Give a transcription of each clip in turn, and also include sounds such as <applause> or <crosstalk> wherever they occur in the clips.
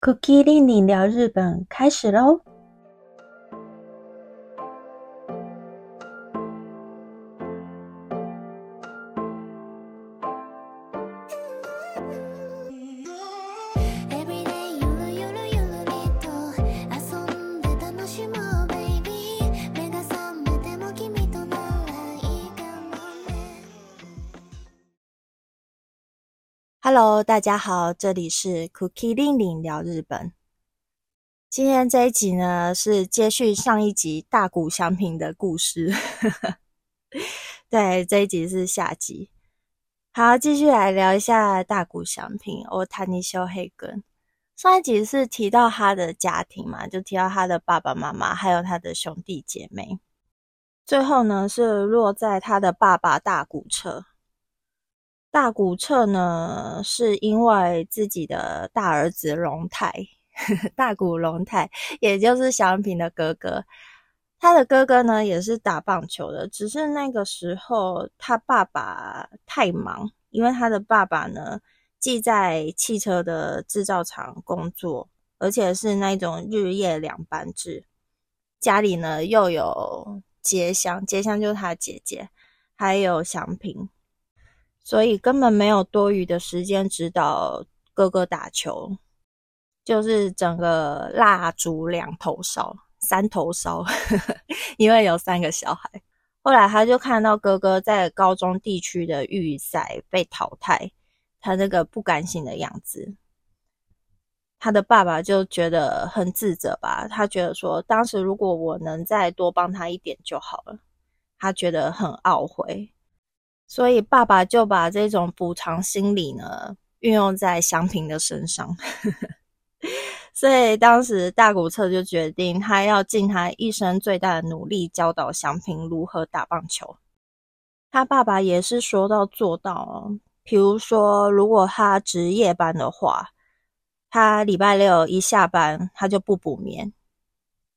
Cookie 令你聊日本开始喽！Hello，大家好，这里是 Cookie 令令聊日本。今天这一集呢，是接续上一集大谷祥平的故事。<laughs> 对，这一集是下集。好，继续来聊一下大谷祥平。我谈尼修黑根。上一集是提到他的家庭嘛，就提到他的爸爸妈妈，还有他的兄弟姐妹。最后呢，是落在他的爸爸大谷彻。大谷彻呢，是因为自己的大儿子龙太，<laughs> 大谷龙太，也就是祥平的哥哥。他的哥哥呢，也是打棒球的，只是那个时候他爸爸太忙，因为他的爸爸呢，既在汽车的制造厂工作，而且是那种日夜两班制，家里呢又有结香，结香就是他姐姐，还有祥平。所以根本没有多余的时间指导哥哥打球，就是整个蜡烛两头烧，三头烧，<laughs> 因为有三个小孩。后来他就看到哥哥在高中地区的预赛被淘汰，他那个不甘心的样子，他的爸爸就觉得很自责吧。他觉得说，当时如果我能再多帮他一点就好了，他觉得很懊悔。所以爸爸就把这种补偿心理呢运用在祥平的身上，<laughs> 所以当时大谷彻就决定他要尽他一生最大的努力教导祥平如何打棒球。他爸爸也是说到做到哦，比如说如果他值夜班的话，他礼拜六一下班他就不补眠，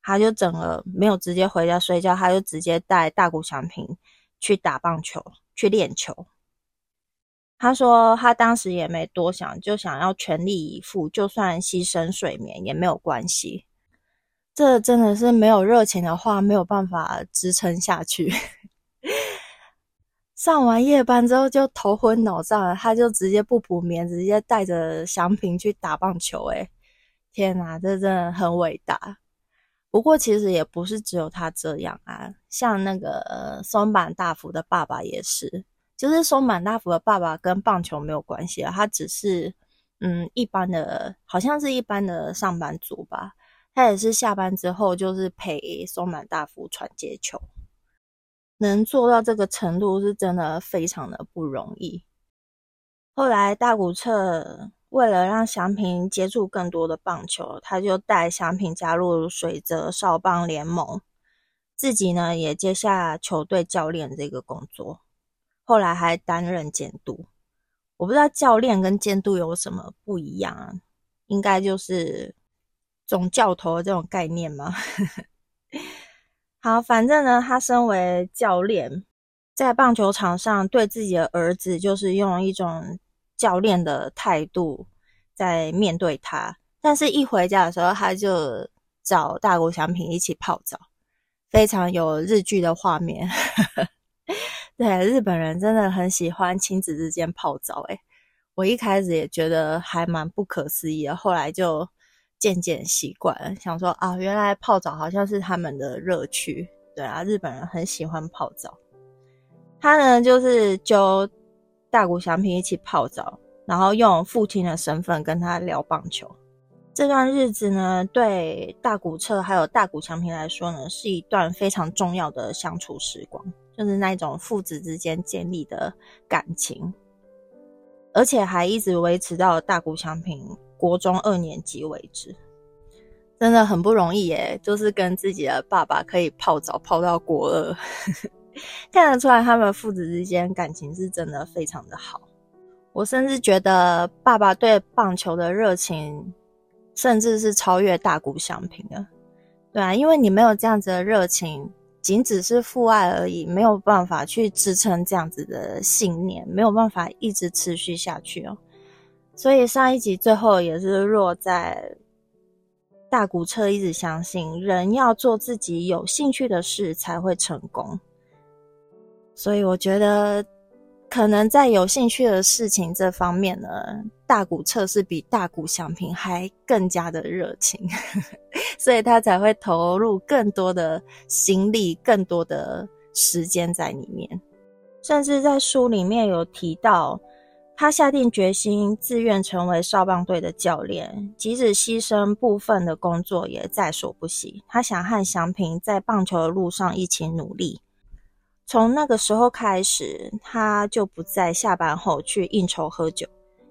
他就整个没有直接回家睡觉，他就直接带大谷祥平去打棒球。去练球，他说他当时也没多想，就想要全力以赴，就算牺牲睡眠也没有关系。这真的是没有热情的话，没有办法支撑下去。上完夜班之后就头昏脑胀，他就直接不补眠，直接带着祥平去打棒球。诶天哪，这真的很伟大。不过其实也不是只有他这样啊，像那个松坂大辅的爸爸也是，就是松坂大辅的爸爸跟棒球没有关系啊，他只是嗯一般的，好像是一般的上班族吧，他也是下班之后就是陪松坂大辅传接球，能做到这个程度是真的非常的不容易。后来大谷彻。为了让祥平接触更多的棒球，他就带祥平加入水泽少棒联盟，自己呢也接下球队教练这个工作。后来还担任监督。我不知道教练跟监督有什么不一样啊？应该就是总教头这种概念吗？<laughs> 好，反正呢，他身为教练，在棒球场上对自己的儿子，就是用一种。教练的态度在面对他，但是一回家的时候，他就找大谷祥平一起泡澡，非常有日剧的画面。<laughs> 对，日本人真的很喜欢亲子之间泡澡。诶我一开始也觉得还蛮不可思议的，后来就渐渐习惯，想说啊，原来泡澡好像是他们的乐趣。对啊，日本人很喜欢泡澡。他呢，就是就。大谷翔平一起泡澡，然后用父亲的身份跟他聊棒球。这段日子呢，对大谷彻还有大谷翔平来说呢，是一段非常重要的相处时光，就是那种父子之间建立的感情，而且还一直维持到大谷翔平国中二年级为止，真的很不容易耶！就是跟自己的爸爸可以泡澡泡到国二。看得出来，他们父子之间感情是真的非常的好。我甚至觉得，爸爸对棒球的热情，甚至是超越大谷翔平的。对啊，因为你没有这样子的热情，仅只是父爱而已，没有办法去支撑这样子的信念，没有办法一直持续下去哦。所以上一集最后也是落在大谷彻一直相信，人要做自己有兴趣的事才会成功。所以我觉得，可能在有兴趣的事情这方面呢，大谷彻是比大谷祥平还更加的热情，<laughs> 所以他才会投入更多的心力、更多的时间在里面。甚至在书里面有提到。他下定决心，自愿成为少棒队的教练，即使牺牲部分的工作也在所不惜。他想和祥平在棒球的路上一起努力。从那个时候开始，他就不在下班后去应酬喝酒，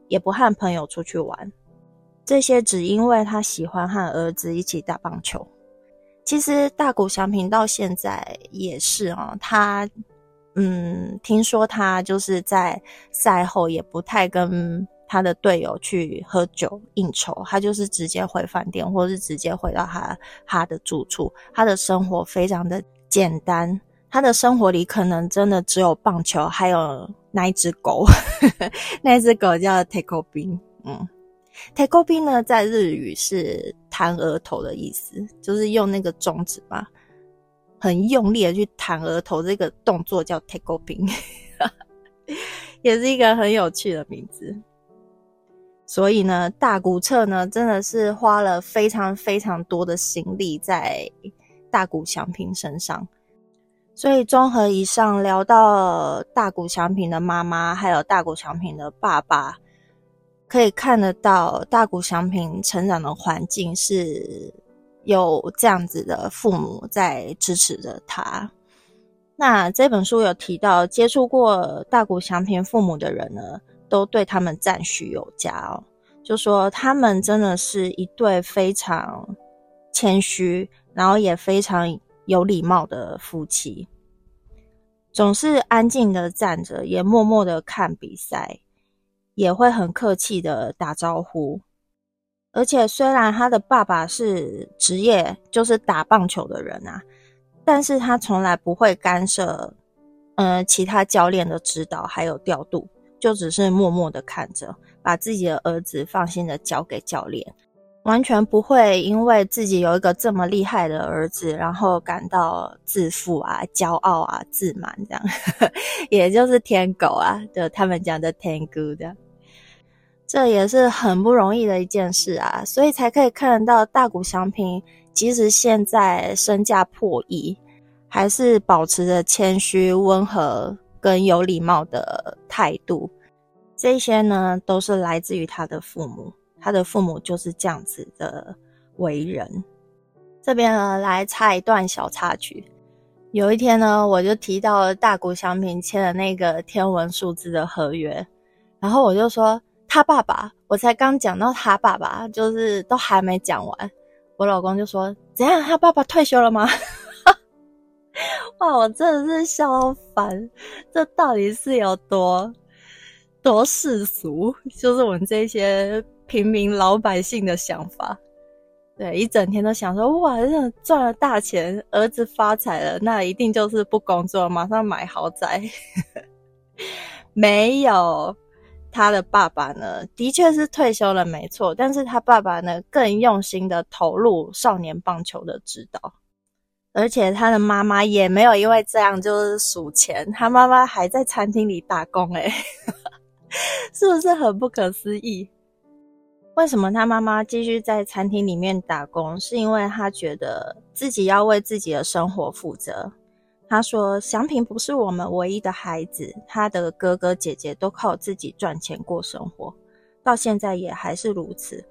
也不和朋友出去玩。这些只因为他喜欢和儿子一起打棒球。其实大谷祥平到现在也是啊，他。嗯，听说他就是在赛后也不太跟他的队友去喝酒应酬，他就是直接回饭店，或是直接回到他他的住处。他的生活非常的简单，他的生活里可能真的只有棒球，还有那一只狗，<laughs> 那只狗叫 Takeo 兵。嗯，Takeo 兵呢，在日语是弹额头的意思，就是用那个中指吧。很用力的去弹额头，这个动作叫 take o p i n 也是一个很有趣的名字。所以呢，大谷彻呢，真的是花了非常非常多的心力在大谷祥平身上。所以综合以上聊到大谷祥平的妈妈，还有大谷祥平的爸爸，可以看得到大谷祥平成长的环境是。有这样子的父母在支持着他。那这本书有提到，接触过大谷祥平父母的人呢，都对他们赞许有加哦，就说他们真的是一对非常谦虚，然后也非常有礼貌的夫妻，总是安静的站着，也默默的看比赛，也会很客气的打招呼。而且虽然他的爸爸是职业，就是打棒球的人啊，但是他从来不会干涉，呃，其他教练的指导还有调度，就只是默默的看着，把自己的儿子放心的交给教练，完全不会因为自己有一个这么厉害的儿子，然后感到自负啊、骄傲啊、自满这样，<laughs> 也就是天狗啊，就他们讲的天狗的。这也是很不容易的一件事啊，所以才可以看得到大谷祥平，即使现在身价破亿，还是保持着谦虚、温和跟有礼貌的态度。这些呢，都是来自于他的父母，他的父母就是这样子的为人。这边呢，来插一段小插曲。有一天呢，我就提到大谷祥平签的那个天文数字的合约，然后我就说。他爸爸，我才刚讲到他爸爸，就是都还没讲完，我老公就说：“怎样？他爸爸退休了吗？” <laughs> 哇，我真的是笑到烦，这到底是有多多世俗？就是我们这些平民老百姓的想法。对，一整天都想说：“哇，这赚了大钱，儿子发财了，那一定就是不工作，马上买豪宅。<laughs> ”没有。他的爸爸呢，的确是退休了，没错。但是他爸爸呢，更用心的投入少年棒球的指导，而且他的妈妈也没有因为这样就是数钱，他妈妈还在餐厅里打工，诶 <laughs> 是不是很不可思议？为什么他妈妈继续在餐厅里面打工？是因为他觉得自己要为自己的生活负责。他说：“祥平不是我们唯一的孩子，他的哥哥姐姐都靠自己赚钱过生活，到现在也还是如此。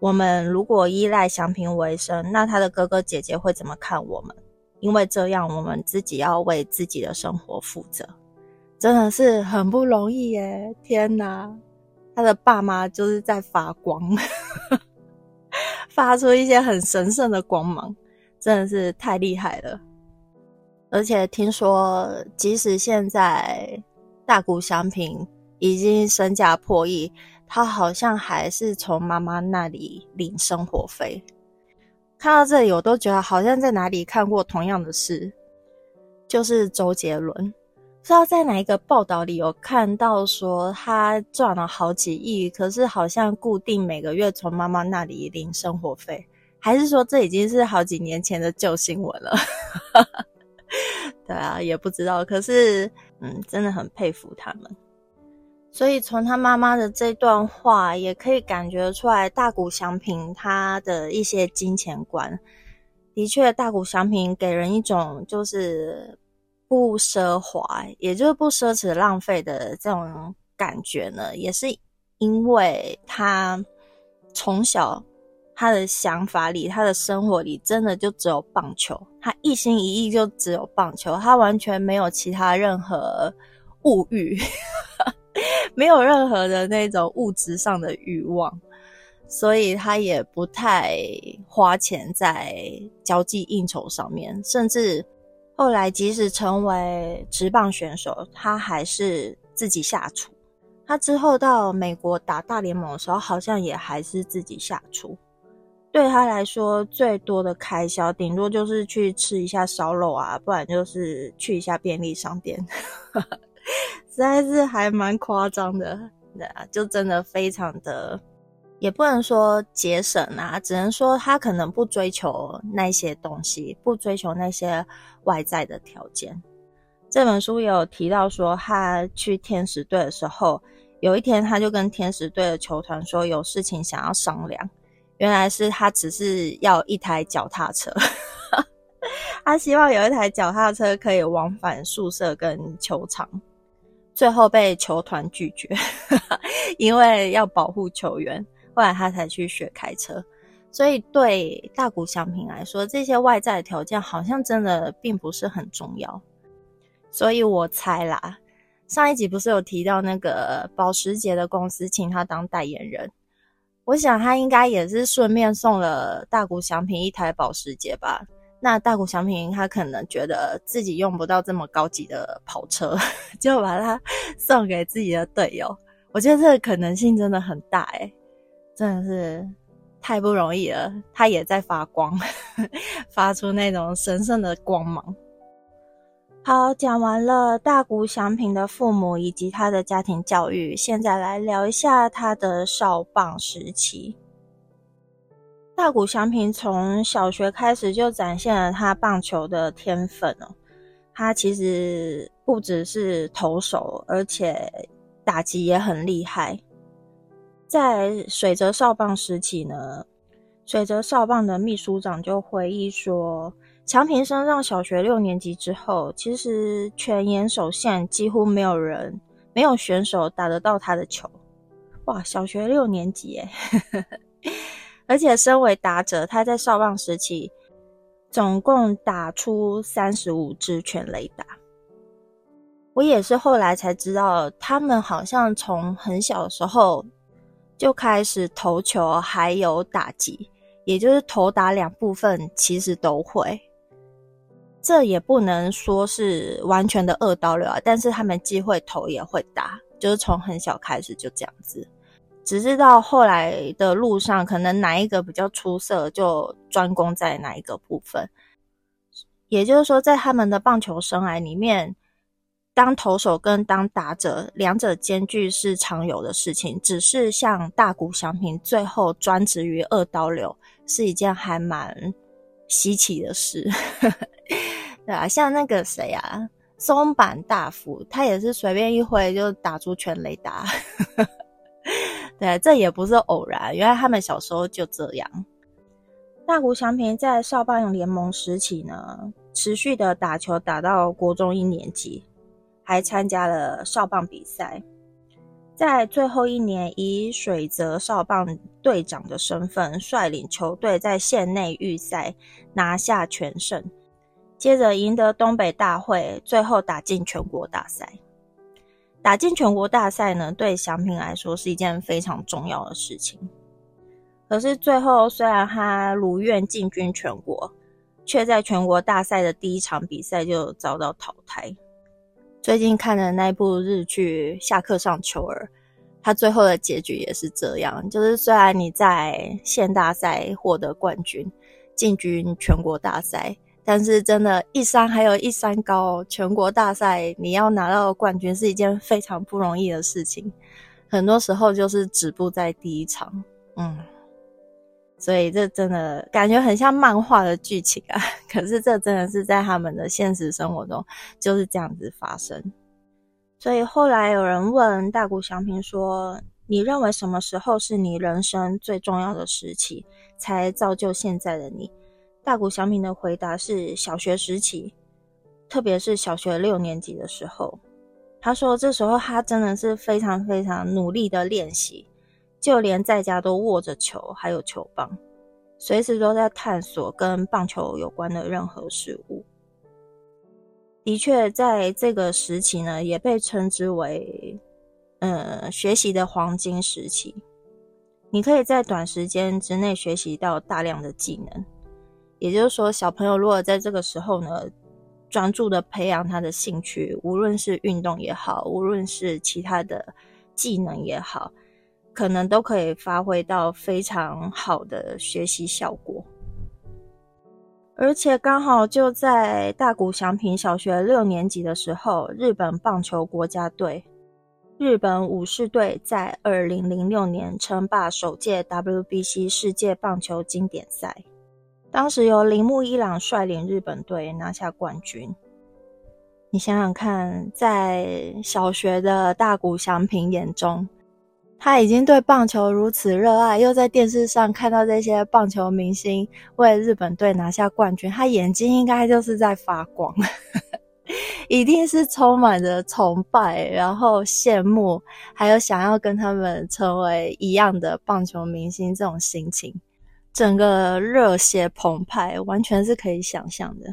我们如果依赖祥平为生，那他的哥哥姐姐会怎么看我们？因为这样，我们自己要为自己的生活负责，真的是很不容易耶！天哪，他的爸妈就是在发光，发出一些很神圣的光芒，真的是太厉害了。”而且听说，即使现在大谷祥平已经身价破亿，他好像还是从妈妈那里领生活费。看到这里，我都觉得好像在哪里看过同样的事，就是周杰伦，不知道在哪一个报道里有看到说他赚了好几亿，可是好像固定每个月从妈妈那里领生活费。还是说这已经是好几年前的旧新闻了？<laughs> 对啊，也不知道。可是，嗯，真的很佩服他们。所以从他妈妈的这段话，也可以感觉出来，大谷祥平他的一些金钱观，的确，大谷祥平给人一种就是不奢华，也就是不奢侈浪费的这种感觉呢。也是因为他从小他的想法里，他的生活里，真的就只有棒球，他一心一意就只有棒球，他完全没有其他任何物欲。<laughs> 没有任何的那种物质上的欲望，所以他也不太花钱在交际应酬上面。甚至后来，即使成为职棒选手，他还是自己下厨。他之后到美国打大联盟的时候，好像也还是自己下厨。对他来说，最多的开销顶多就是去吃一下烧肉啊，不然就是去一下便利商店。<laughs> 实在是还蛮夸张的，就真的非常的，也不能说节省啊，只能说他可能不追求那些东西，不追求那些外在的条件。这本书也有提到说，他去天使队的时候，有一天他就跟天使队的球团说有事情想要商量，原来是他只是要一台脚踏车，<laughs> 他希望有一台脚踏车可以往返宿舍跟球场。最后被球团拒绝，<laughs> 因为要保护球员，后来他才去学开车。所以对大谷祥平来说，这些外在条件好像真的并不是很重要。所以我猜啦，上一集不是有提到那个保时捷的公司请他当代言人，我想他应该也是顺便送了大谷祥平一台保时捷吧。那大谷祥平他可能觉得自己用不到这么高级的跑车，<laughs> 就把它 <laughs> 送给自己的队友。我觉得这个可能性真的很大诶真的是太不容易了。他也在发光，<laughs> 发出那种神圣的光芒。好，讲完了大谷翔平的父母以及他的家庭教育，现在来聊一下他的少棒时期。大谷翔平从小学开始就展现了他棒球的天分哦。他其实不只是投手，而且打击也很厉害。在水泽少棒时期呢，水泽少棒的秘书长就回忆说，强平升上小学六年级之后，其实全岩手县几乎没有人、没有选手打得到他的球。哇，小学六年级诶 <laughs> 而且，身为打者，他在少棒时期总共打出三十五支全垒打。我也是后来才知道，他们好像从很小的时候就开始投球，还有打击，也就是投打两部分其实都会。这也不能说是完全的二刀流啊，但是他们既会投也会打，就是从很小开始就这样子。只是到后来的路上，可能哪一个比较出色，就专攻在哪一个部分。也就是说，在他们的棒球生涯里面，当投手跟当打者两者兼具是常有的事情。只是像大谷翔平最后专职于二刀流，是一件还蛮稀奇的事，<laughs> 对啊，像那个谁啊，松坂大辅，他也是随便一挥就打出全垒打。<laughs> 对，这也不是偶然，原来他们小时候就这样。大谷翔平在少棒联盟时期呢，持续的打球打到国中一年级，还参加了少棒比赛。在最后一年，以水泽少棒队长的身份率领球队在县内预赛拿下全胜，接着赢得东北大会，最后打进全国大赛。打进全国大赛呢，对祥平来说是一件非常重要的事情。可是最后，虽然他如愿进军全国，却在全国大赛的第一场比赛就遭到淘汰。最近看的那部日剧《下课上球儿》，他最后的结局也是这样，就是虽然你在县大赛获得冠军，进军全国大赛。但是真的，一山还有一山高。全国大赛你要拿到冠军是一件非常不容易的事情，很多时候就是止步在第一场。嗯，所以这真的感觉很像漫画的剧情啊！可是这真的是在他们的现实生活中就是这样子发生。所以后来有人问大谷祥平说：“你认为什么时候是你人生最重要的时期，才造就现在的你？”大谷祥平的回答是小学时期，特别是小学六年级的时候。他说：“这时候他真的是非常非常努力的练习。”就连在家都握着球，还有球棒，随时都在探索跟棒球有关的任何事物。的确，在这个时期呢，也被称之为“嗯，学习的黄金时期”。你可以在短时间之内学习到大量的技能。也就是说，小朋友如果在这个时候呢，专注的培养他的兴趣，无论是运动也好，无论是其他的技能也好。可能都可以发挥到非常好的学习效果，而且刚好就在大谷祥平小学六年级的时候，日本棒球国家队日本武士队在二零零六年称霸首届 WBC 世界棒球经典赛，当时由铃木一朗率领日本队拿下冠军。你想想看，在小学的大谷祥平眼中。他已经对棒球如此热爱，又在电视上看到这些棒球明星为日本队拿下冠军，他眼睛应该就是在发光，<laughs> 一定是充满着崇拜，然后羡慕，还有想要跟他们成为一样的棒球明星这种心情，整个热血澎湃，完全是可以想象的。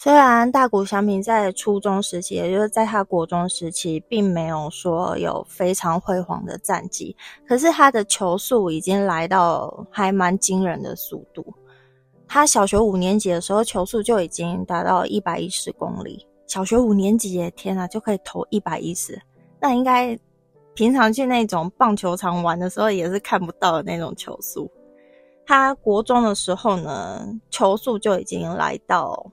虽然大谷翔平在初中时期，也就是在他国中时期，并没有说有非常辉煌的战绩，可是他的球速已经来到还蛮惊人的速度。他小学五年级的时候，球速就已经达到一百一十公里。小学五年级耶，天啊，就可以投一百一十，那应该平常去那种棒球场玩的时候也是看不到的那种球速。他国中的时候呢，球速就已经来到。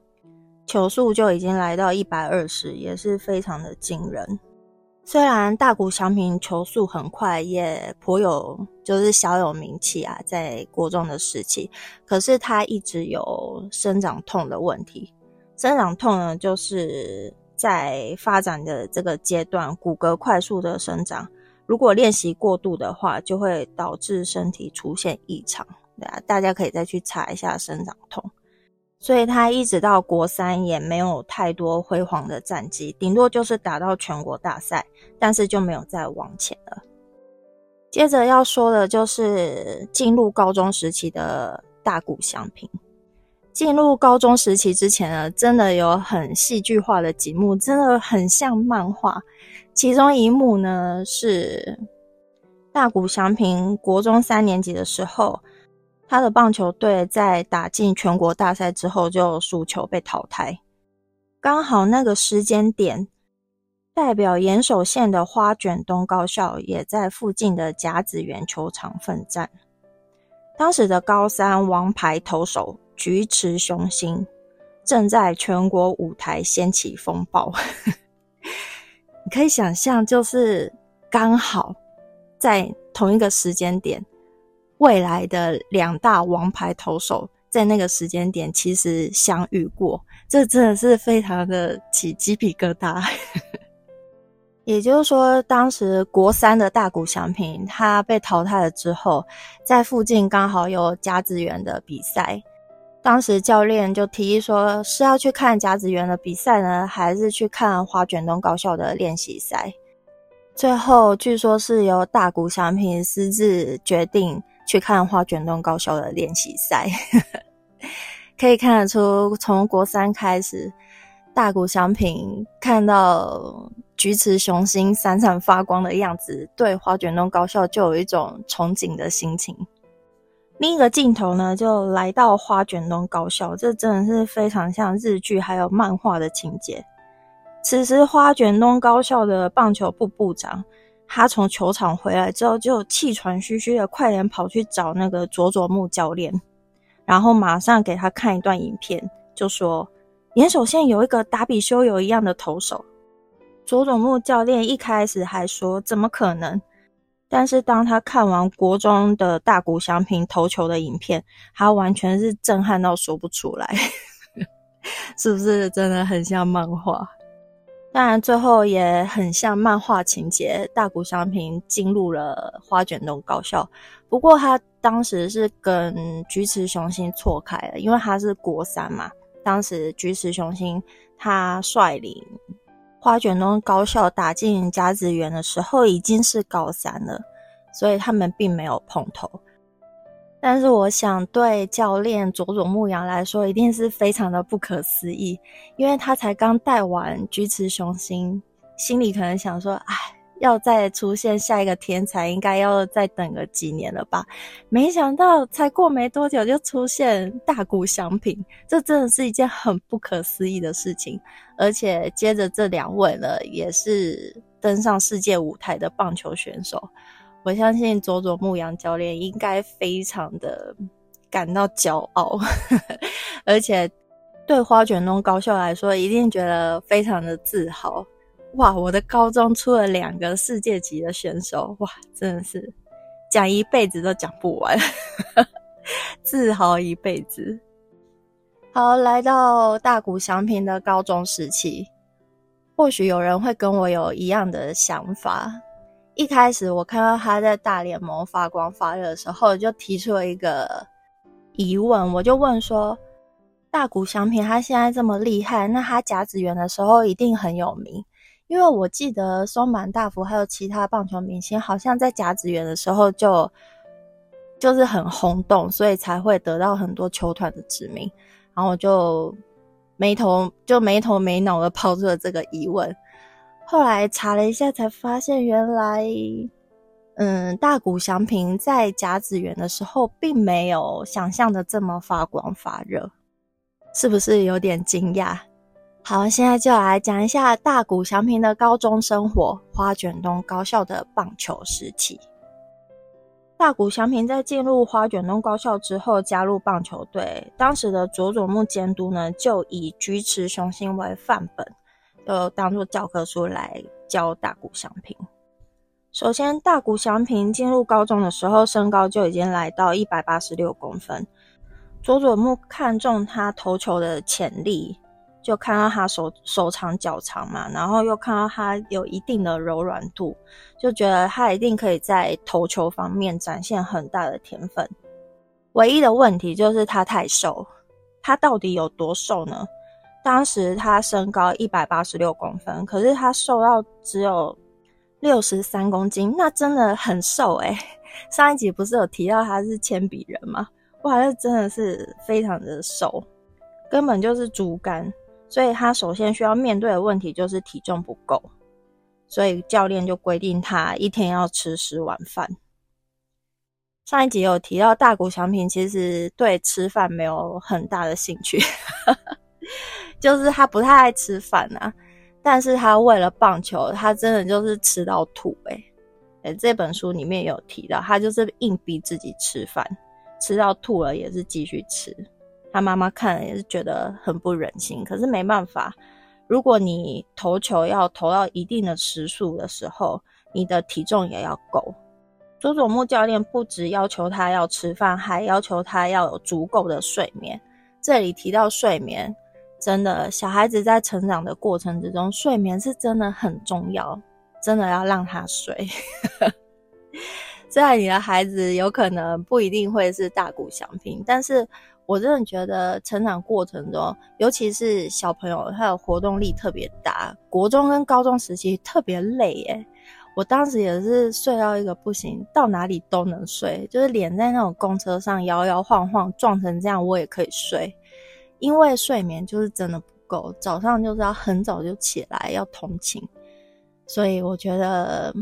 球速就已经来到一百二十，也是非常的惊人。虽然大谷翔平球速很快，也颇有就是小有名气啊，在国中的时期，可是他一直有生长痛的问题。生长痛呢，就是在发展的这个阶段，骨骼快速的生长，如果练习过度的话，就会导致身体出现异常。对啊，大家可以再去查一下生长痛。所以他一直到国三也没有太多辉煌的战绩，顶多就是打到全国大赛，但是就没有再往前了。接着要说的就是进入高中时期的大谷翔平。进入高中时期之前呢，真的有很戏剧化的几幕，真的很像漫画。其中一幕呢是大谷翔平国中三年级的时候。他的棒球队在打进全国大赛之后就输球被淘汰，刚好那个时间点，代表岩手县的花卷东高校也在附近的甲子园球场奋战。当时的高三王牌投手菊池雄心正在全国舞台掀起风暴，<laughs> 你可以想象，就是刚好在同一个时间点。未来的两大王牌投手在那个时间点其实相遇过，这真的是非常的起鸡皮疙瘩。<laughs> 也就是说，当时国三的大谷翔平他被淘汰了之后，在附近刚好有甲子园的比赛，当时教练就提议说，是要去看甲子园的比赛呢，还是去看花卷东高校的练习赛？最后据说是由大谷翔平私自决定。去看花卷东高校的练习赛，<laughs> 可以看得出，从国三开始，大谷翔平看到菊池雄心闪闪发光的样子，对花卷东高校就有一种憧憬的心情。另一个镜头呢，就来到花卷东高校，这真的是非常像日剧还有漫画的情节。此时，花卷东高校的棒球部部长。他从球场回来之后，就气喘吁吁的，快点跑去找那个佐佐木教练，然后马上给他看一段影片，就说：岩手县有一个达比修有一样的投手。佐佐木教练一开始还说怎么可能，但是当他看完国中的大谷翔平投球的影片，他完全是震撼到说不出来，<laughs> 是不是真的很像漫画？当然，最后也很像漫画情节，大谷翔平进入了花卷东高校。不过他当时是跟菊池雄心错开了，因为他是国三嘛。当时菊池雄心他率领花卷东高校打进甲子园的时候，已经是高三了，所以他们并没有碰头。但是我想，对教练佐佐木阳来说，一定是非常的不可思议，因为他才刚带完菊池雄心，心里可能想说：“哎，要再出现下一个天才，应该要再等个几年了吧？”没想到才过没多久，就出现大谷翔平，这真的是一件很不可思议的事情。而且接着这两位呢，也是登上世界舞台的棒球选手。我相信佐佐木阳教练应该非常的感到骄傲，<laughs> 而且对花卷东高校来说，一定觉得非常的自豪。哇，我的高中出了两个世界级的选手，哇，真的是讲一辈子都讲不完，<laughs> 自豪一辈子。好，来到大谷翔平的高中时期，或许有人会跟我有一样的想法。一开始我看到他在大联盟发光发热的时候，就提出了一个疑问，我就问说：大谷翔平他现在这么厉害，那他甲子园的时候一定很有名？因为我记得松坂大辅还有其他棒球明星，好像在甲子园的时候就就是很轰动，所以才会得到很多球团的指名。然后我就没头就没头没脑的抛出了这个疑问。后来查了一下，才发现原来，嗯，大谷翔平在甲子园的时候，并没有想象的这么发光发热，是不是有点惊讶？好，现在就来讲一下大谷翔平的高中生活——花卷东高校的棒球时期。大谷翔平在进入花卷东高校之后，加入棒球队，当时的佐佐木监督呢，就以菊池雄心为范本。就当做教科书来教大谷翔平。首先，大谷翔平进入高中的时候，身高就已经来到一百八十六公分。佐佐木看中他投球的潜力，就看到他手手长脚长嘛，然后又看到他有一定的柔软度，就觉得他一定可以在投球方面展现很大的天分。唯一的问题就是他太瘦，他到底有多瘦呢？当时他身高一百八十六公分，可是他瘦到只有六十三公斤，那真的很瘦诶上一集不是有提到他是铅笔人吗？哇，那真的是非常的瘦，根本就是竹竿。所以他首先需要面对的问题就是体重不够，所以教练就规定他一天要吃十碗饭。上一集有提到大谷翔平其实对吃饭没有很大的兴趣。就是他不太爱吃饭呐，但是他为了棒球，他真的就是吃到吐哎哎，这本书里面有提到，他就是硬逼自己吃饭，吃到吐了也是继续吃。他妈妈看了也是觉得很不忍心，可是没办法，如果你投球要投到一定的时速的时候，你的体重也要够。佐佐木教练不只要求他要吃饭，还要求他要有足够的睡眠。这里提到睡眠。真的，小孩子在成长的过程之中，睡眠是真的很重要，真的要让他睡。<laughs> 虽然你的孩子有可能不一定会是大谷翔平，但是我真的觉得成长过程中，尤其是小朋友，他的活动力特别大。国中跟高中时期特别累耶，我当时也是睡到一个不行，到哪里都能睡，就是连在那种公车上摇摇晃晃撞成这样，我也可以睡。因为睡眠就是真的不够，早上就是要很早就起来要通勤，所以我觉得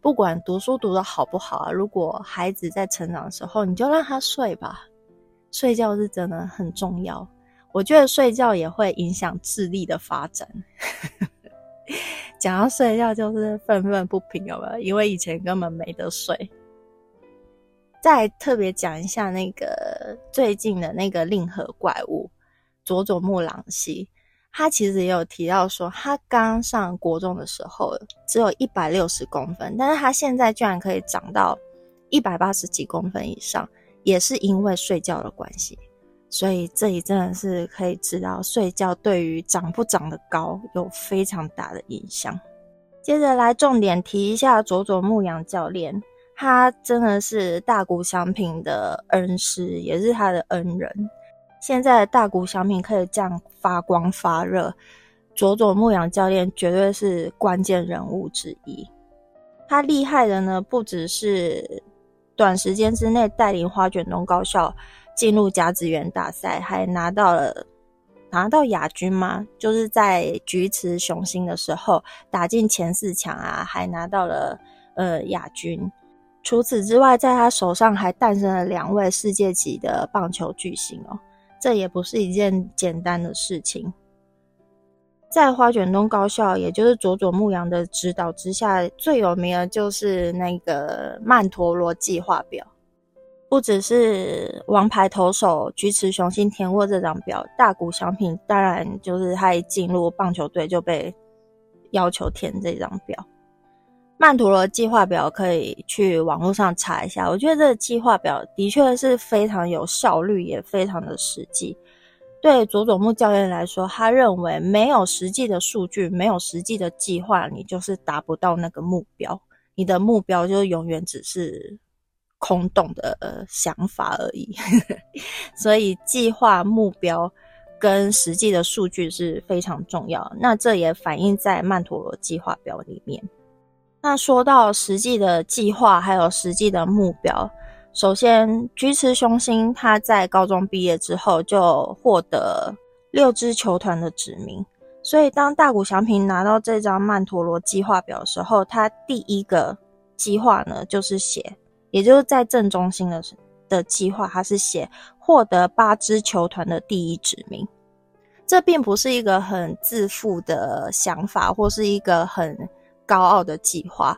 不管读书读的好不好啊，如果孩子在成长的时候，你就让他睡吧，睡觉是真的很重要。我觉得睡觉也会影响智力的发展。<laughs> 讲到睡觉就是愤愤不平，有没有？因为以前根本没得睡。再特别讲一下那个最近的那个令和怪物佐佐木朗希，他其实也有提到说，他刚上国中的时候只有一百六十公分，但是他现在居然可以长到一百八十几公分以上，也是因为睡觉的关系。所以这里真的是可以知道，睡觉对于长不长得高有非常大的影响。接着来重点提一下佐佐木阳教练，他真的是大谷翔平的恩师，也是他的恩人。现在的大谷翔平可以这样发光发热，佐佐木阳教练绝对是关键人物之一。他厉害的呢，不只是短时间之内带领花卷东高校进入甲子园大赛，还拿到了拿到亚军吗？就是在菊池雄心的时候打进前四强啊，还拿到了呃亚军。除此之外，在他手上还诞生了两位世界级的棒球巨星哦。这也不是一件简单的事情。在花卷东高校，也就是佐佐木阳的指导之下，最有名的就是那个曼陀罗计划表。不只是王牌投手菊池雄心填过这张表，大谷翔平当然就是他一进入棒球队就被要求填这张表。曼陀罗计划表可以去网络上查一下，我觉得这个计划表的确是非常有效率，也非常的实际。对佐佐木教练来说，他认为没有实际的数据，没有实际的计划，你就是达不到那个目标。你的目标就永远只是空洞的想法而已。<laughs> 所以，计划、目标跟实际的数据是非常重要。那这也反映在曼陀罗计划表里面。那说到实际的计划，还有实际的目标，首先，菊池雄心他在高中毕业之后就获得六支球团的指名，所以当大谷翔平拿到这张曼陀罗计划表的时候，他第一个计划呢就是写，也就是在正中心的的计划，他是写获得八支球团的第一指名，这并不是一个很自负的想法，或是一个很。高傲的计划，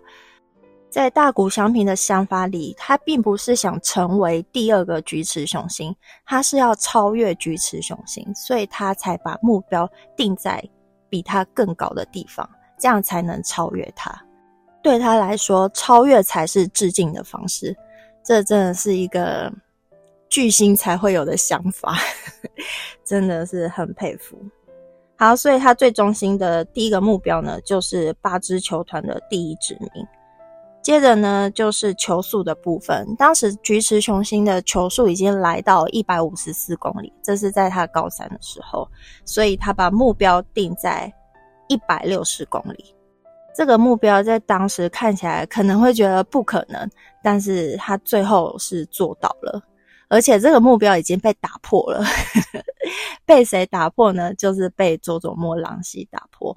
在大谷翔平的想法里，他并不是想成为第二个菊池雄心，他是要超越菊池雄心，所以他才把目标定在比他更高的地方，这样才能超越他。对他来说，超越才是致敬的方式。这真的是一个巨星才会有的想法，<laughs> 真的是很佩服。好，所以他最中心的第一个目标呢，就是八支球团的第一指名。接着呢，就是球速的部分。当时菊池雄心的球速已经来到一百五十四公里，这是在他高三的时候，所以他把目标定在一百六十公里。这个目标在当时看起来可能会觉得不可能，但是他最后是做到了。而且这个目标已经被打破了，<laughs> 被谁打破呢？就是被佐佐木朗希打破。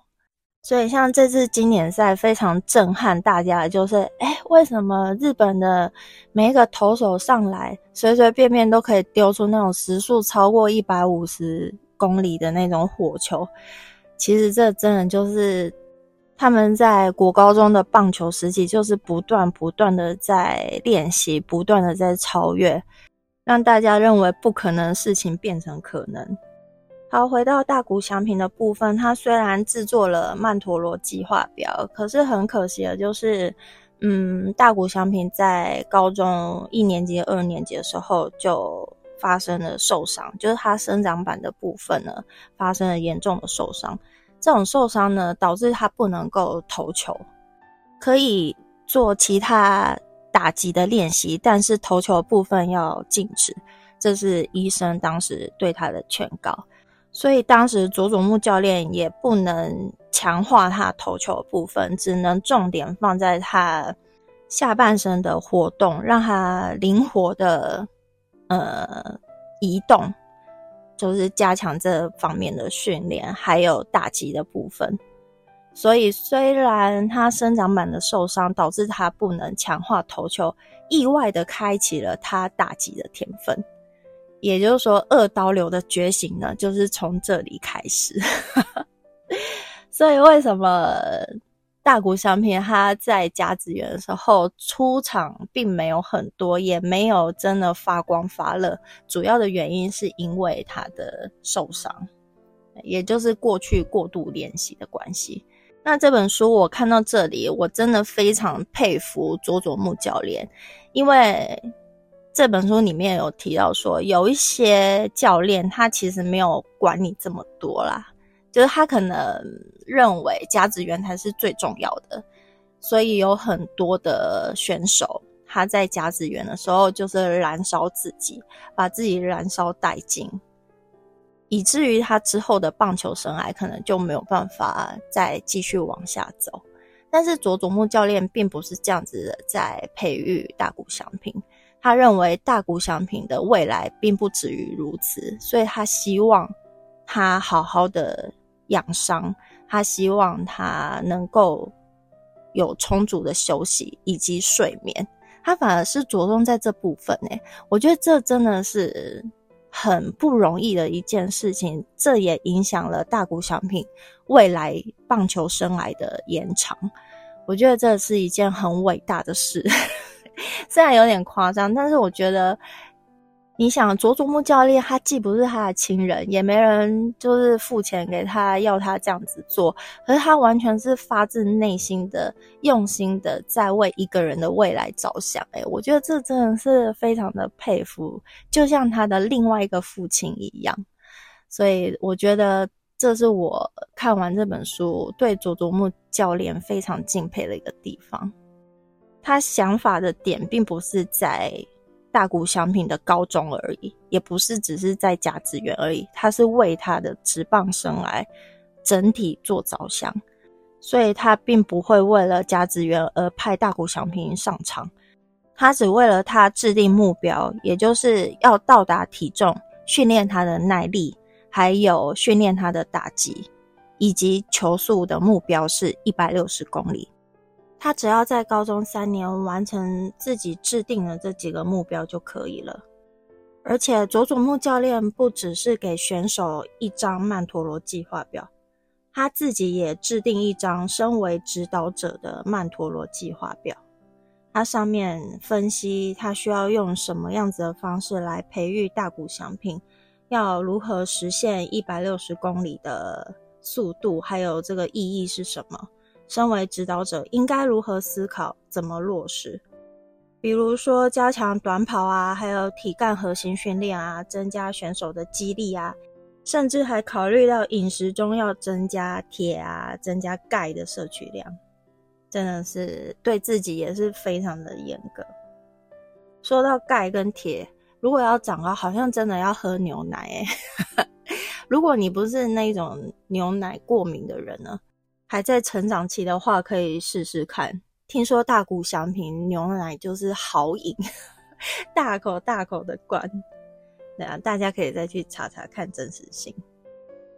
所以像这次经典赛非常震撼大家就是，哎，为什么日本的每一个投手上来，随随便便都可以丢出那种时速超过一百五十公里的那种火球？其实这真的就是他们在国高中的棒球时期，就是不断不断的在练习，不断的在超越。让大家认为不可能的事情变成可能。好，回到大谷翔平的部分，他虽然制作了曼陀罗计划表，可是很可惜的就是，嗯，大谷翔平在高中一年级、二年级的时候就发生了受伤，就是他生长板的部分呢发生了严重的受伤。这种受伤呢，导致他不能够投球，可以做其他。打击的练习，但是投球部分要禁止，这是医生当时对他的劝告。所以当时佐佐木教练也不能强化他投球部分，只能重点放在他下半身的活动，让他灵活的呃移动，就是加强这方面的训练，还有打击的部分。所以，虽然他生长板的受伤导致他不能强化投球，意外的开启了他打击的天分。也就是说，二刀流的觉醒呢，就是从这里开始。<laughs> 所以，为什么大谷翔平他在甲子园的时候出场并没有很多，也没有真的发光发热？主要的原因是因为他的受伤。也就是过去过度练习的关系。那这本书我看到这里，我真的非常佩服佐佐木教练，因为这本书里面有提到说，有一些教练他其实没有管你这么多啦，就是他可能认为甲子园才是最重要的，所以有很多的选手。他在甲子园的时候，就是燃烧自己，把自己燃烧殆尽，以至于他之后的棒球生涯可能就没有办法再继续往下走。但是佐佐木教练并不是这样子在培育大谷翔平，他认为大谷翔平的未来并不止于如此，所以他希望他好好的养伤，他希望他能够有充足的休息以及睡眠。他反而是着重在这部分呢，我觉得这真的是很不容易的一件事情，这也影响了大谷翔平未来棒球生涯的延长。我觉得这是一件很伟大的事，<laughs> 虽然有点夸张，但是我觉得。你想，佐佐木教练他既不是他的亲人，也没人就是付钱给他要他这样子做，可是他完全是发自内心的、用心的在为一个人的未来着想。诶我觉得这真的是非常的佩服，就像他的另外一个父亲一样。所以我觉得这是我看完这本书对佐佐木教练非常敬佩的一个地方。他想法的点并不是在。大谷翔平的高中而已，也不是只是在甲子园而已，他是为他的职棒生来整体做着想，所以他并不会为了甲子园而派大谷翔平上场，他只为了他制定目标，也就是要到达体重，训练他的耐力，还有训练他的打击，以及球速的目标是一百六十公里。他只要在高中三年完成自己制定的这几个目标就可以了。而且佐佐木教练不只是给选手一张曼陀罗计划表，他自己也制定一张身为指导者的曼陀罗计划表。他上面分析他需要用什么样子的方式来培育大谷翔平，要如何实现一百六十公里的速度，还有这个意义是什么。身为指导者，应该如何思考，怎么落实？比如说，加强短跑啊，还有体干核心训练啊，增加选手的肌力啊，甚至还考虑到饮食中要增加铁啊，增加钙的摄取量，真的是对自己也是非常的严格。说到钙跟铁，如果要长高，好像真的要喝牛奶诶。<laughs> 如果你不是那种牛奶过敏的人呢？还在成长期的话，可以试试看。听说大谷翔平牛奶就是好饮，大口大口的灌。对啊，大家可以再去查查看真实性。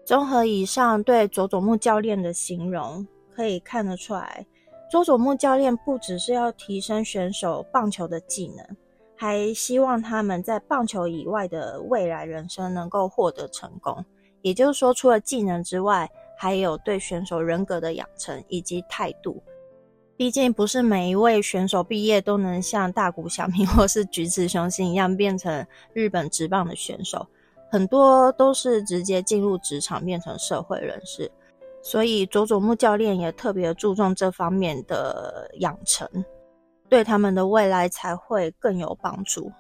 综合以上对佐佐木教练的形容，可以看得出来，佐佐木教练不只是要提升选手棒球的技能，还希望他们在棒球以外的未来人生能够获得成功。也就是说，除了技能之外，还有对选手人格的养成以及态度，毕竟不是每一位选手毕业都能像大谷翔平 <laughs> 或是菊池雄星一样变成日本职棒的选手，很多都是直接进入职场变成社会人士。所以佐佐木教练也特别注重这方面的养成，对他们的未来才会更有帮助。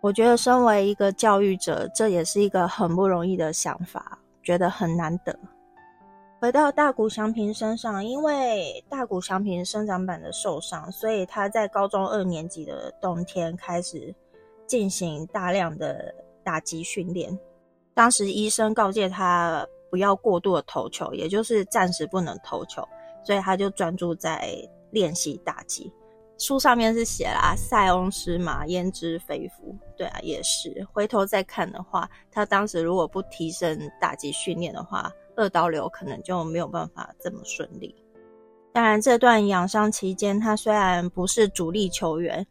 我觉得身为一个教育者，这也是一个很不容易的想法，觉得很难得。回到大谷翔平身上，因为大谷翔平生长板的受伤，所以他在高中二年级的冬天开始进行大量的打击训练。当时医生告诫他不要过度的投球，也就是暂时不能投球，所以他就专注在练习打击。书上面是写啦，塞翁失马焉知非福。对啊，也是。回头再看的话，他当时如果不提升打击训练的话，二刀流可能就没有办法这么顺利。当然，这段养伤期间，他虽然不是主力球员，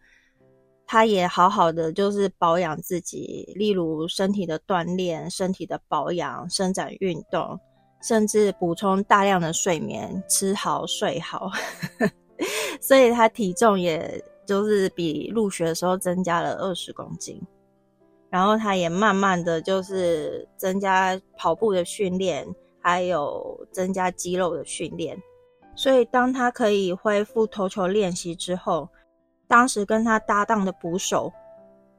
他也好好的就是保养自己，例如身体的锻炼、身体的保养、伸展运动，甚至补充大量的睡眠，吃好睡好，<laughs> 所以他体重也就是比入学的时候增加了二十公斤。然后他也慢慢的就是增加跑步的训练。还有增加肌肉的训练。所以当他可以恢复投球练习之后，当时跟他搭档的捕手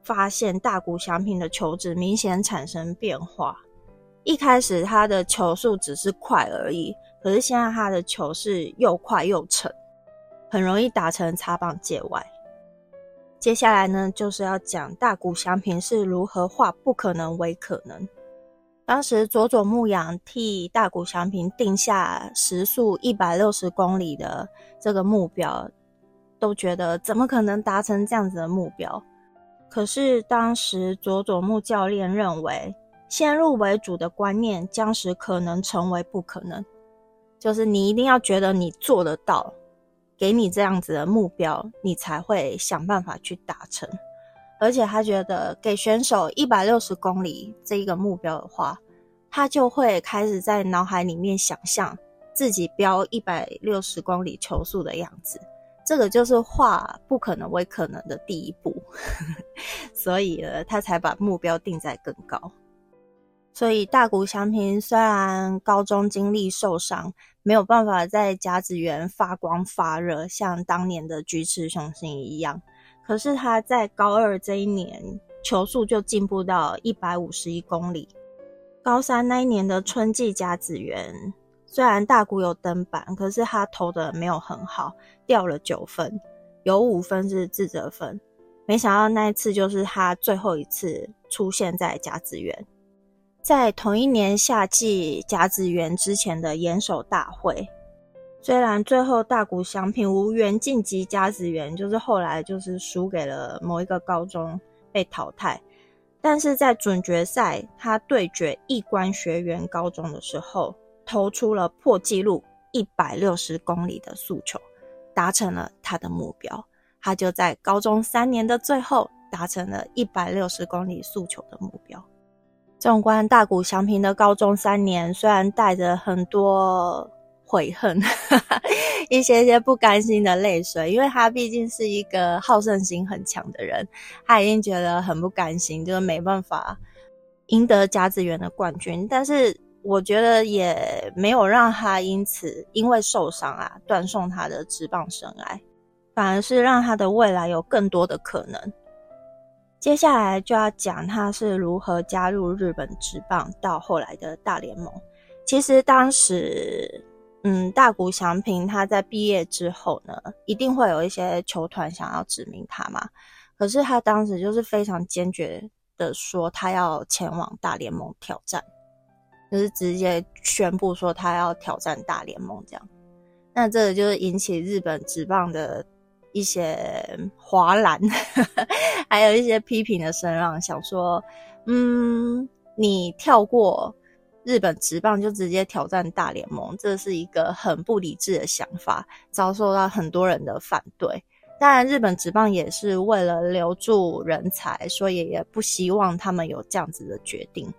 发现大谷翔平的球质明显产生变化。一开始他的球速只是快而已，可是现在他的球是又快又沉，很容易打成擦棒界外。接下来呢，就是要讲大谷翔平是如何化不可能为可能。当时佐佐木养替大谷翔平定下时速一百六十公里的这个目标，都觉得怎么可能达成这样子的目标？可是当时佐佐木教练认为，先入为主的观念将使可能成为不可能，就是你一定要觉得你做得到。给你这样子的目标，你才会想办法去达成。而且他觉得给选手一百六十公里这一个目标的话，他就会开始在脑海里面想象自己飙一百六十公里球速的样子。这个就是化不可能为可能的第一步，<laughs> 所以呢，他才把目标定在更高。所以大谷翔平虽然高中经历受伤，没有办法在甲子园发光发热，像当年的菊池雄星一样，可是他在高二这一年球速就进步到一百五十一公里。高三那一年的春季甲子园，虽然大谷有登板，可是他投的没有很好，掉了九分，有五分是自责分。没想到那一次就是他最后一次出现在甲子园。在同一年夏季甲子园之前的严守大会，虽然最后大谷翔平无缘晋级甲子园，就是后来就是输给了某一个高中被淘汰，但是在准决赛他对决一关学员高中的时候，投出了破纪录一百六十公里的速球，达成了他的目标。他就在高中三年的最后，达成了一百六十公里速球的目标。纵观大谷翔平的高中三年，虽然带着很多悔恨，一些些不甘心的泪水，因为他毕竟是一个好胜心很强的人，他已经觉得很不甘心，就是没办法赢得甲子园的冠军。但是我觉得也没有让他因此因为受伤啊断送他的职棒生涯，反而是让他的未来有更多的可能。接下来就要讲他是如何加入日本职棒，到后来的大联盟。其实当时，嗯，大谷翔平他在毕业之后呢，一定会有一些球团想要指名他嘛。可是他当时就是非常坚决的说，他要前往大联盟挑战，就是直接宣布说他要挑战大联盟这样。那这个就是引起日本职棒的。一些华兰，<laughs> 还有一些批评的声浪，想说，嗯，你跳过日本职棒就直接挑战大联盟，这是一个很不理智的想法，遭受到很多人的反对。当然，日本职棒也是为了留住人才，所以也不希望他们有这样子的决定。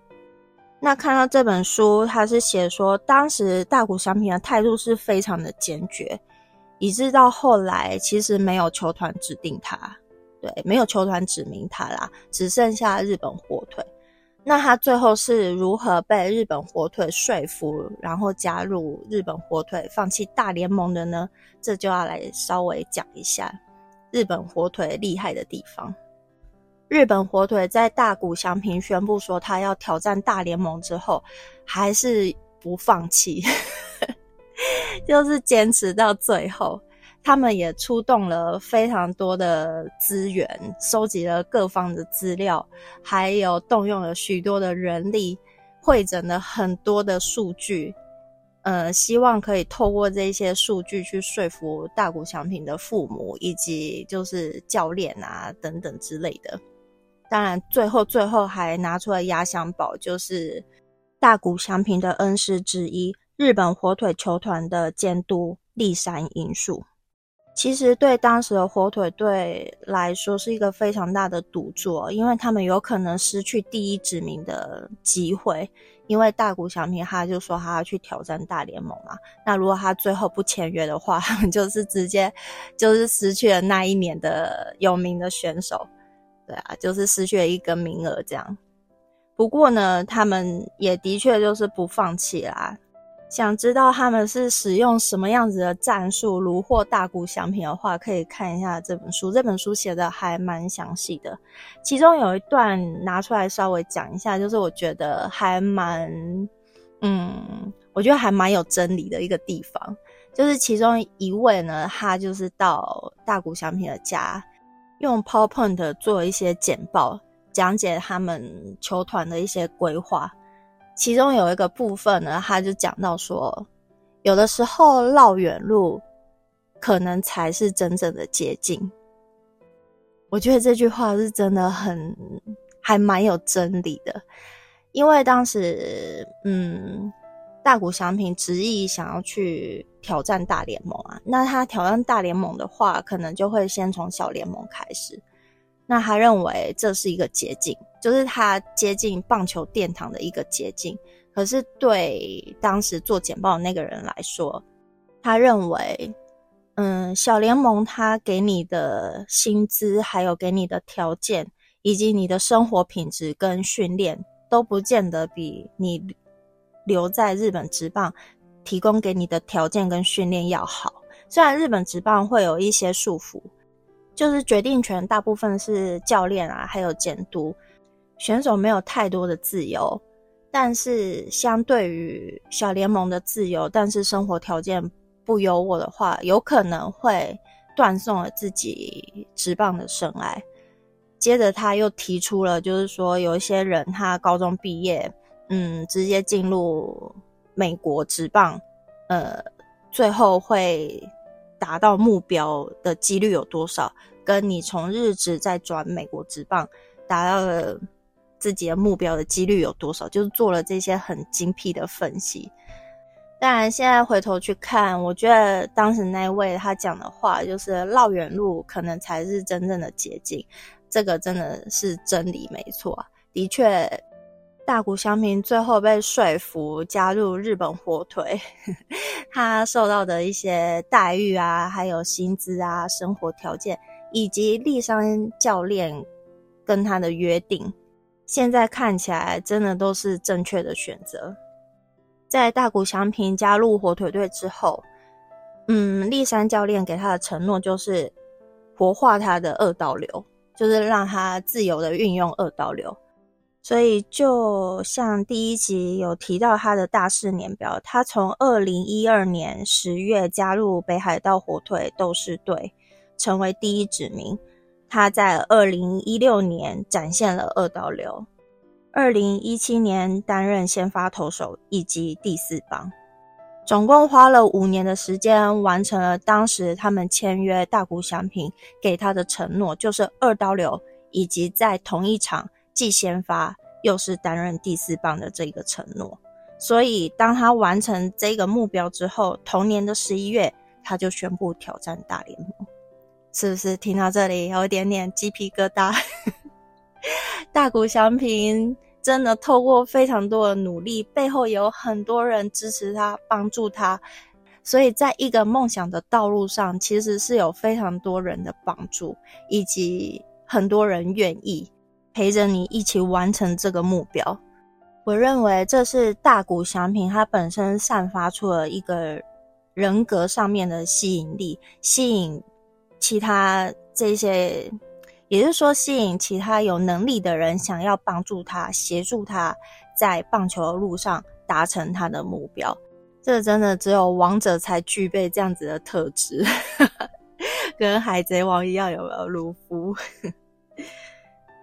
那看到这本书，他是写说，当时大谷翔平的态度是非常的坚决。以致到后来，其实没有球团指定他，对，没有球团指名他啦，只剩下日本火腿。那他最后是如何被日本火腿说服，然后加入日本火腿，放弃大联盟的呢？这就要来稍微讲一下日本火腿厉害的地方。日本火腿在大谷翔平宣布说他要挑战大联盟之后，还是不放弃。<laughs> 就是坚持到最后，他们也出动了非常多的资源，收集了各方的资料，还有动用了许多的人力，会诊了很多的数据，呃，希望可以透过这些数据去说服大谷翔平的父母以及就是教练啊等等之类的。当然，最后最后还拿出了压箱宝，就是大谷翔平的恩师之一。日本火腿球团的监督立山因素，其实对当时的火腿队来说是一个非常大的赌注，因为他们有可能失去第一指名的机会。因为大谷翔平他就说他要去挑战大联盟嘛，那如果他最后不签约的话，<laughs> 就是直接就是失去了那一年的有名的选手，对啊，就是失去了一个名额这样。不过呢，他们也的确就是不放弃啦。想知道他们是使用什么样子的战术虏获大谷翔平的话，可以看一下这本书。这本书写的还蛮详细的，其中有一段拿出来稍微讲一下，就是我觉得还蛮，嗯，我觉得还蛮有真理的一个地方。就是其中一位呢，他就是到大谷翔平的家，用 PowerPoint 做一些简报，讲解他们球团的一些规划。其中有一个部分呢，他就讲到说，有的时候绕远路，可能才是真正的捷径。我觉得这句话是真的很，还蛮有真理的。因为当时，嗯，大谷翔平执意想要去挑战大联盟啊，那他挑战大联盟的话，可能就会先从小联盟开始。那他认为这是一个捷径，就是他接近棒球殿堂的一个捷径。可是对当时做简报的那个人来说，他认为，嗯，小联盟他给你的薪资，还有给你的条件，以及你的生活品质跟训练，都不见得比你留在日本职棒提供给你的条件跟训练要好。虽然日本职棒会有一些束缚。就是决定权大部分是教练啊，还有监督，选手没有太多的自由。但是相对于小联盟的自由，但是生活条件不优渥的话，有可能会断送了自己职棒的生涯。接着他又提出了，就是说有一些人他高中毕业，嗯，直接进入美国职棒，呃，最后会。达到目标的几率有多少？跟你从日职再转美国职棒，达到了自己的目标的几率有多少？就是做了这些很精辟的分析。当然，现在回头去看，我觉得当时那位他讲的话，就是绕远路可能才是真正的捷径。这个真的是真理，没错，的确。大谷翔平最后被说服加入日本火腿，<laughs> 他受到的一些待遇啊，还有薪资啊、生活条件，以及立山教练跟他的约定，现在看起来真的都是正确的选择。在大谷翔平加入火腿队之后，嗯，立山教练给他的承诺就是活化他的二刀流，就是让他自由的运用二刀流。所以，就像第一集有提到他的大事年表，他从二零一二年十月加入北海道火腿斗士队，成为第一指名。他在二零一六年展现了二刀流，二零一七年担任先发投手以及第四棒，总共花了五年的时间，完成了当时他们签约大谷翔平给他的承诺，就是二刀流以及在同一场。既先发又是担任第四棒的这个承诺，所以当他完成这个目标之后，同年的十一月，他就宣布挑战大联盟。是不是听到这里有一点点鸡皮疙瘩？<laughs> 大谷翔平真的透过非常多的努力，背后有很多人支持他、帮助他，所以在一个梦想的道路上，其实是有非常多人的帮助，以及很多人愿意。陪着你一起完成这个目标，我认为这是大谷翔平他本身散发出了一个人格上面的吸引力，吸引其他这些，也就是说吸引其他有能力的人想要帮助他，协助他在棒球的路上达成他的目标。这真的只有王者才具备这样子的特质，<laughs> 跟海贼王一样，有没有鲁夫？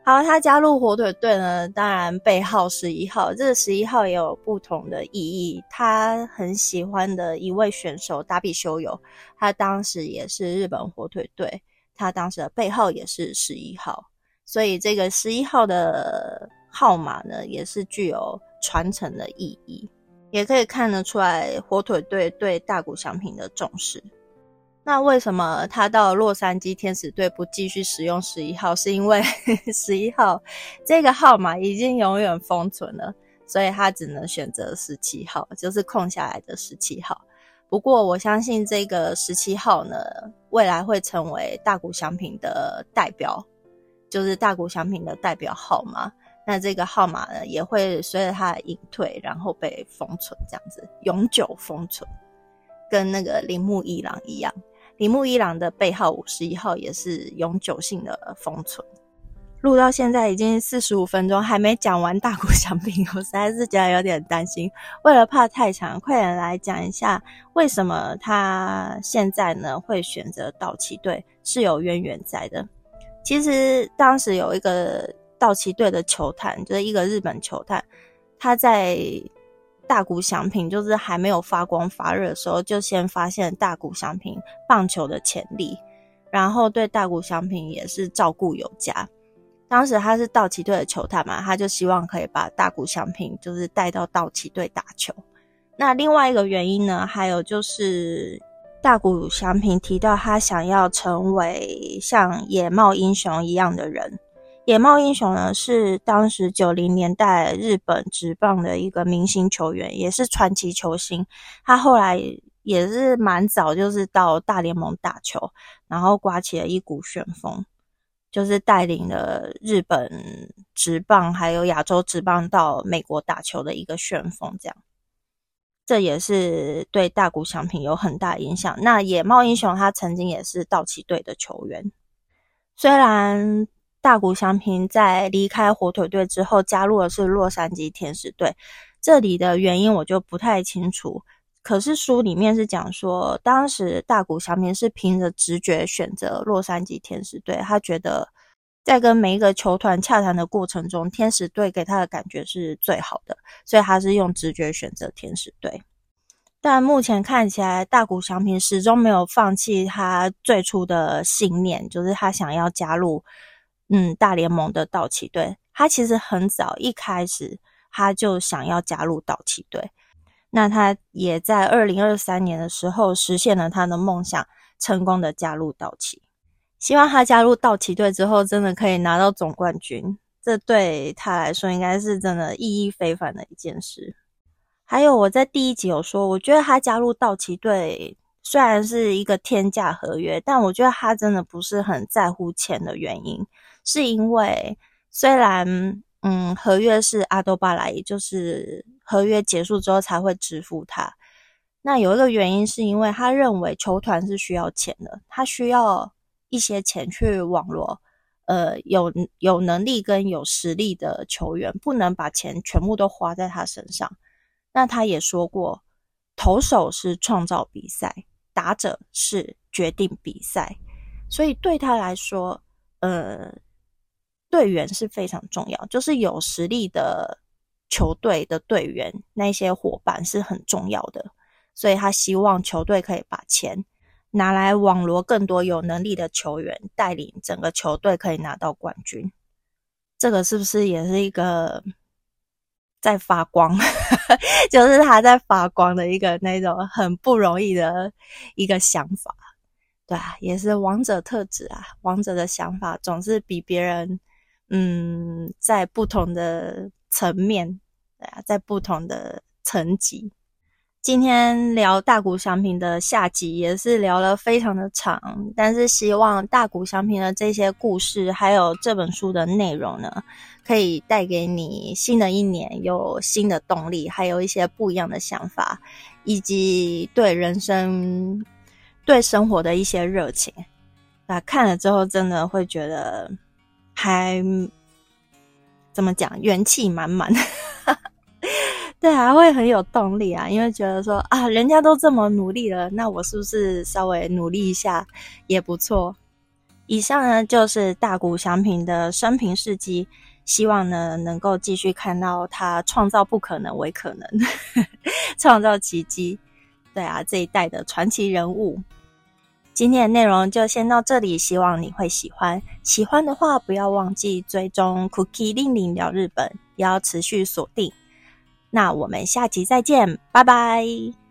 好，他加入火腿队呢，当然背号十一号，这个十一号也有不同的意义。他很喜欢的一位选手达比修友，他当时也是日本火腿队，他当时的背号也是十一号，所以这个十一号的号码呢，也是具有传承的意义，也可以看得出来火腿队对大谷翔平的重视。那为什么他到洛杉矶天使队不继续使用十一号？是因为 <laughs> 十一号这个号码已经永远封存了，所以他只能选择十七号，就是空下来的十七号。不过我相信这个十七号呢，未来会成为大谷翔平的代表，就是大谷翔平的代表号码。那这个号码呢，也会随着他的隐退，然后被封存，这样子永久封存，跟那个铃木一郎一样。铃木一郎的背号五十一号也是永久性的封存。录到现在已经四十五分钟，还没讲完大谷翔平，<laughs> 我实在是觉得有点担心。为了怕太长，快点来讲一下为什么他现在呢会选择道奇队是有渊源在的。其实当时有一个道奇队的球探，就是一个日本球探，他在大谷翔平就是还没有发光发热的时候，就先发现大谷翔平棒球的潜力，然后对大谷翔平也是照顾有加。当时他是道奇队的球探嘛，他就希望可以把大谷翔平就是带到道奇队打球。那另外一个原因呢，还有就是大谷翔平提到他想要成为像野茂英雄一样的人。野茂英雄呢是当时九零年代日本职棒的一个明星球员，也是传奇球星。他后来也是蛮早就是到大联盟打球，然后刮起了一股旋风。就是带领了日本职棒还有亚洲职棒到美国打球的一个旋风，这样，这也是对大谷翔平有很大影响。那野茂英雄他曾经也是道奇队的球员，虽然大谷翔平在离开火腿队之后加入的是洛杉矶天使队，这里的原因我就不太清楚。可是书里面是讲说，当时大谷翔平是凭着直觉选择洛杉矶天使队，他觉得在跟每一个球团洽谈的过程中，天使队给他的感觉是最好的，所以他是用直觉选择天使队。但目前看起来，大谷翔平始终没有放弃他最初的信念，就是他想要加入嗯大联盟的道奇队。他其实很早一开始他就想要加入道奇队。那他也在二零二三年的时候实现了他的梦想，成功的加入道奇。希望他加入道奇队之后，真的可以拿到总冠军，这对他来说应该是真的意义非凡的一件事。还有我在第一集有说，我觉得他加入道奇队虽然是一个天价合约，但我觉得他真的不是很在乎钱的原因，是因为虽然嗯合约是阿多巴莱，就是。合约结束之后才会支付他。那有一个原因是因为他认为球团是需要钱的，他需要一些钱去网罗，呃，有有能力跟有实力的球员，不能把钱全部都花在他身上。那他也说过，投手是创造比赛，打者是决定比赛，所以对他来说，呃，队员是非常重要，就是有实力的。球队的队员那些伙伴是很重要的，所以他希望球队可以把钱拿来网罗更多有能力的球员，带领整个球队可以拿到冠军。这个是不是也是一个在发光？<laughs> 就是他在发光的一个那种很不容易的一个想法，对啊，也是王者特质啊。王者的想法总是比别人，嗯，在不同的。层面，对啊，在不同的层级。今天聊大谷翔平的下集也是聊了非常的长，但是希望大谷翔平的这些故事，还有这本书的内容呢，可以带给你新的一年有新的动力，还有一些不一样的想法，以及对人生、对生活的一些热情。那看了之后，真的会觉得还。怎么讲？元气满满，<laughs> 对啊，会很有动力啊，因为觉得说啊，人家都这么努力了，那我是不是稍微努力一下也不错？以上呢就是大谷翔平的生平事迹，希望呢能够继续看到他创造不可能为可能，<laughs> 创造奇迹。对啊，这一代的传奇人物。今天的内容就先到这里，希望你会喜欢。喜欢的话，不要忘记追踪 Cookie 令令聊日本，也要持续锁定。那我们下集再见，拜拜。